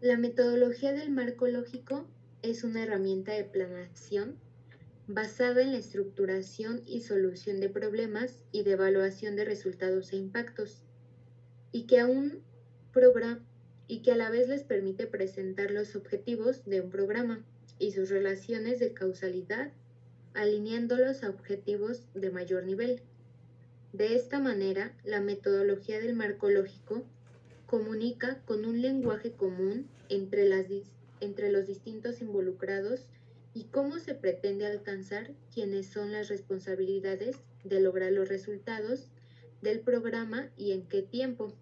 La metodología del marco lógico es una herramienta de planeación basada en la estructuración y solución de problemas y de evaluación de resultados e impactos, y que, un programa, y que a la vez les permite presentar los objetivos de un programa y sus relaciones de causalidad, alineándolos a objetivos de mayor nivel. De esta manera, la metodología del marco lógico comunica con un lenguaje común entre, las, entre los distintos involucrados y cómo se pretende alcanzar quiénes son las responsabilidades de lograr los resultados del programa y en qué tiempo.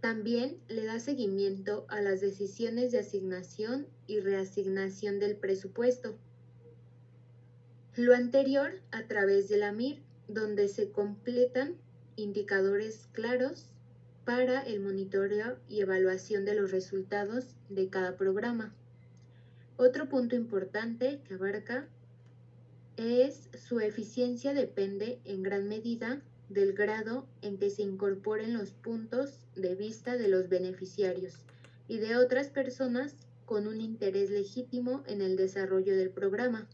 También le da seguimiento a las decisiones de asignación y reasignación del presupuesto. Lo anterior a través de la MIR, donde se completan indicadores claros para el monitoreo y evaluación de los resultados de cada programa. Otro punto importante que abarca es su eficiencia depende en gran medida del grado en que se incorporen los puntos de vista de los beneficiarios y de otras personas con un interés legítimo en el desarrollo del programa.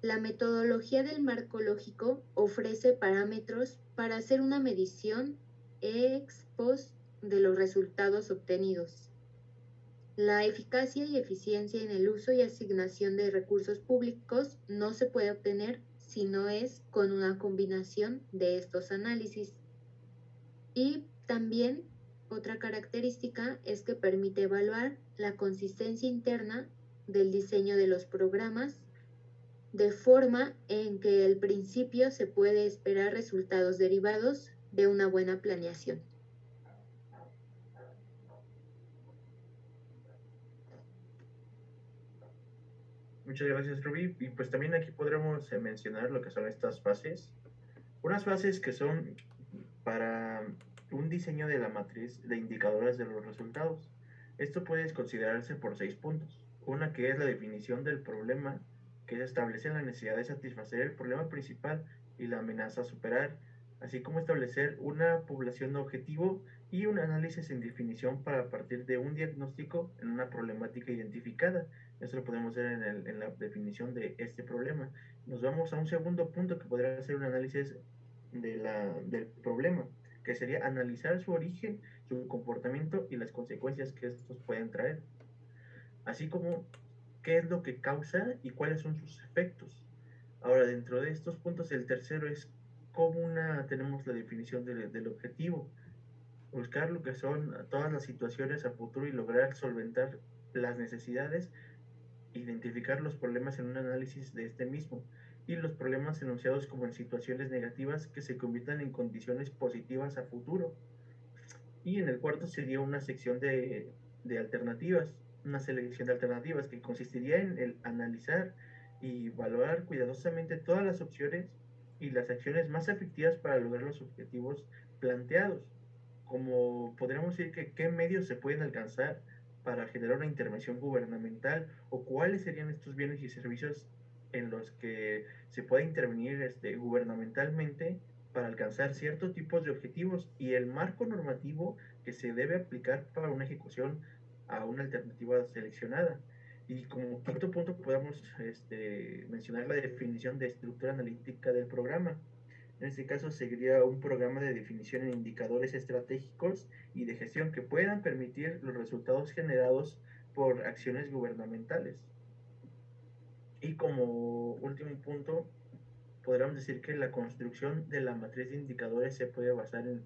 La metodología del marco lógico ofrece parámetros para hacer una medición ex post de los resultados obtenidos. La eficacia y eficiencia en el uso y asignación de recursos públicos no se puede obtener sino es con una combinación de estos análisis. Y también otra característica es que permite evaluar la consistencia interna del diseño de los programas de forma en que al principio se puede esperar resultados derivados de una buena planeación. Muchas gracias, Ruby. Y pues también aquí podremos eh, mencionar lo que son estas fases. Unas fases que son para un diseño de la matriz de indicadores de los resultados. Esto puede considerarse por seis puntos. Una que es la definición del problema, que establece la necesidad de satisfacer el problema principal y la amenaza a superar, así como establecer una población objetivo y un análisis en definición para partir de un diagnóstico en una problemática identificada eso lo podemos ver en, la definición de este problema. Nos vamos a un segundo punto que podría ser un análisis del problema, que sería analizar su origen, su comportamiento y las consecuencias que estos pueden traer. Así como qué es lo que causa y cuáles son sus efectos. Ahora, dentro de estos puntos, el tercero es cómo una, tenemos la definición del objetivo. Buscar lo que son todas las situaciones a futuro y lograr solventar las necesidades identificar los problemas en un análisis de este mismo y los problemas enunciados como en situaciones negativas que se conviertan en condiciones positivas a futuro. Y en el cuarto sería una sección de, de alternativas, una selección de alternativas que consistiría en el analizar y valorar cuidadosamente todas las opciones y las acciones más efectivas para lograr los objetivos planteados. Como podríamos decir que qué medios se pueden alcanzar para generar una intervención gubernamental o cuáles serían estos bienes y servicios en los que se puede intervenir este, gubernamentalmente para alcanzar ciertos tipos de objetivos y el marco normativo que se debe aplicar para una ejecución a una alternativa seleccionada. Y como quinto punto podemos este, mencionar la definición de estructura analítica del programa. En este caso seguiría un programa de definición en indicadores estratégicos y de gestión que puedan permitir los resultados generados por acciones gubernamentales. Y como último punto, podríamos decir que la construcción de la matriz de indicadores se puede basar en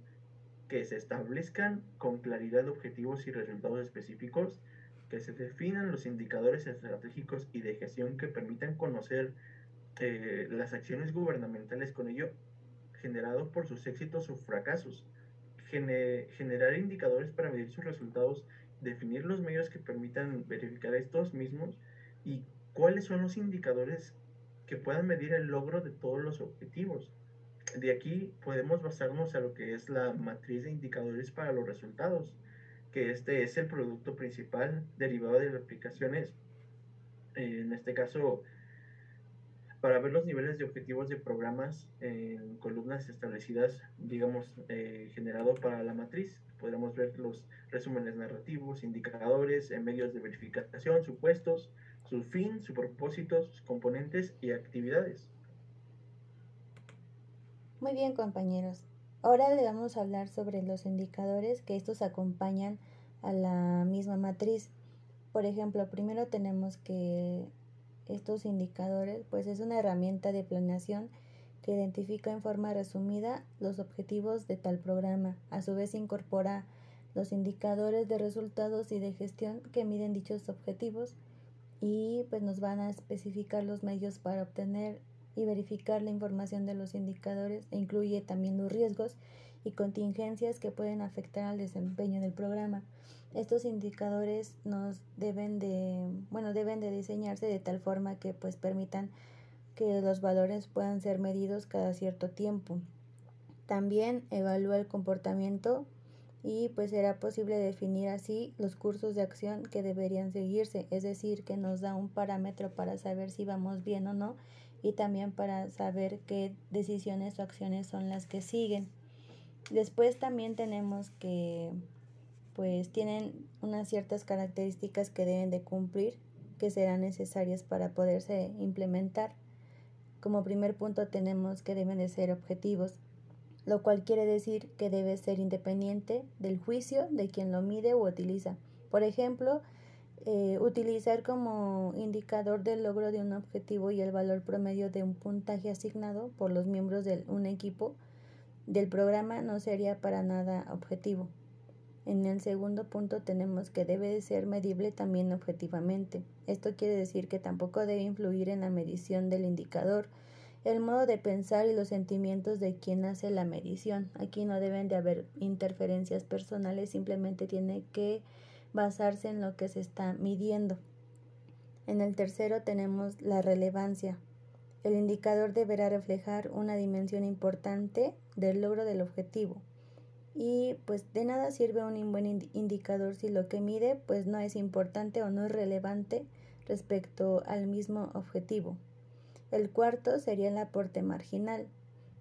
que se establezcan con claridad objetivos y resultados específicos, que se definan los indicadores estratégicos y de gestión que permitan conocer eh, las acciones gubernamentales con ello generados por sus éxitos o fracasos, generar indicadores para medir sus resultados, definir los medios que permitan verificar estos mismos y cuáles son los indicadores que puedan medir el logro de todos los objetivos. De aquí podemos basarnos a lo que es la matriz de indicadores para los resultados, que este es el producto principal derivado de las aplicaciones, en este caso para ver los niveles de objetivos de programas en columnas establecidas, digamos, eh, generado para la matriz. Podremos ver los resúmenes narrativos, indicadores, en medios de verificación, supuestos, su fin, su propósito, sus componentes y actividades. Muy bien compañeros, ahora le vamos a hablar sobre los indicadores que estos acompañan a la misma matriz. Por ejemplo, primero tenemos que estos indicadores pues es una herramienta de planeación que identifica en forma resumida los objetivos de tal programa. A su vez incorpora los indicadores de resultados y de gestión que miden dichos objetivos y pues nos van a especificar los medios para obtener y verificar la información de los indicadores e incluye también los riesgos y contingencias que pueden afectar al desempeño del programa. Estos indicadores nos deben de, bueno, deben de diseñarse de tal forma que pues permitan que los valores puedan ser medidos cada cierto tiempo. También evalúa el comportamiento y pues será posible definir así los cursos de acción que deberían seguirse, es decir, que nos da un parámetro para saber si vamos bien o no y también para saber qué decisiones o acciones son las que siguen. Después también tenemos que pues tienen unas ciertas características que deben de cumplir que serán necesarias para poderse implementar. Como primer punto tenemos que deben de ser objetivos, lo cual quiere decir que debe ser independiente del juicio de quien lo mide o utiliza. Por ejemplo, eh, utilizar como indicador del logro de un objetivo y el valor promedio de un puntaje asignado por los miembros de un equipo del programa no sería para nada objetivo. En el segundo punto tenemos que debe de ser medible también objetivamente. Esto quiere decir que tampoco debe influir en la medición del indicador el modo de pensar y los sentimientos de quien hace la medición. Aquí no deben de haber interferencias personales, simplemente tiene que basarse en lo que se está midiendo. En el tercero tenemos la relevancia. El indicador deberá reflejar una dimensión importante del logro del objetivo y pues de nada sirve un buen indicador si lo que mide pues no es importante o no es relevante respecto al mismo objetivo. El cuarto sería el aporte marginal.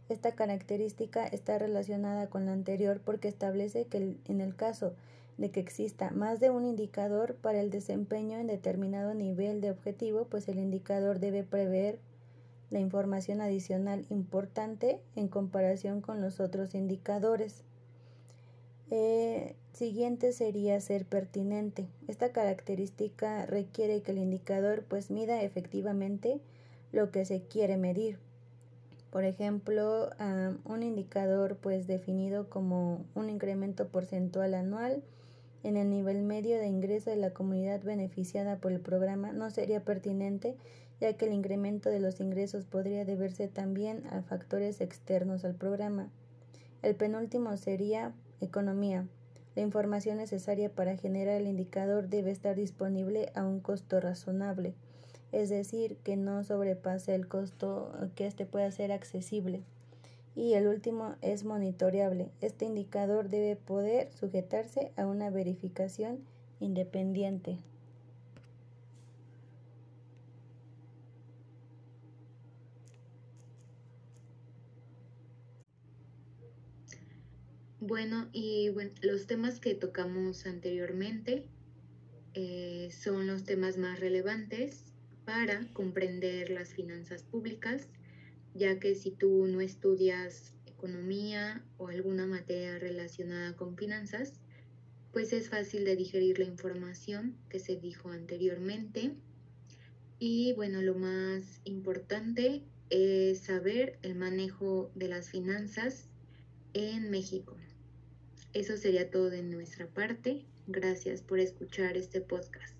Esta característica está relacionada con la anterior porque establece que en el caso de que exista más de un indicador para el desempeño en determinado nivel de objetivo, pues el indicador debe prever la información adicional importante en comparación con los otros indicadores. Eh, siguiente sería ser pertinente. Esta característica requiere que el indicador pues mida efectivamente lo que se quiere medir. Por ejemplo, un indicador pues definido como un incremento porcentual anual en el nivel medio de ingreso de la comunidad beneficiada por el programa no sería pertinente ya que el incremento de los ingresos podría deberse también a factores externos al programa. El penúltimo sería Economía. La información necesaria para generar el indicador debe estar disponible a un costo razonable, es decir, que no sobrepase el costo que éste pueda ser accesible. Y el último es monitoreable. Este indicador debe poder sujetarse a una verificación independiente. Bueno, y bueno, los temas que tocamos anteriormente eh, son los temas más relevantes para comprender las finanzas públicas, ya que si tú no estudias economía o alguna materia relacionada con finanzas, pues es fácil de digerir la información que se dijo anteriormente. Y bueno, lo más importante es saber el manejo de las finanzas en México. Eso sería todo de nuestra parte. Gracias por escuchar este podcast.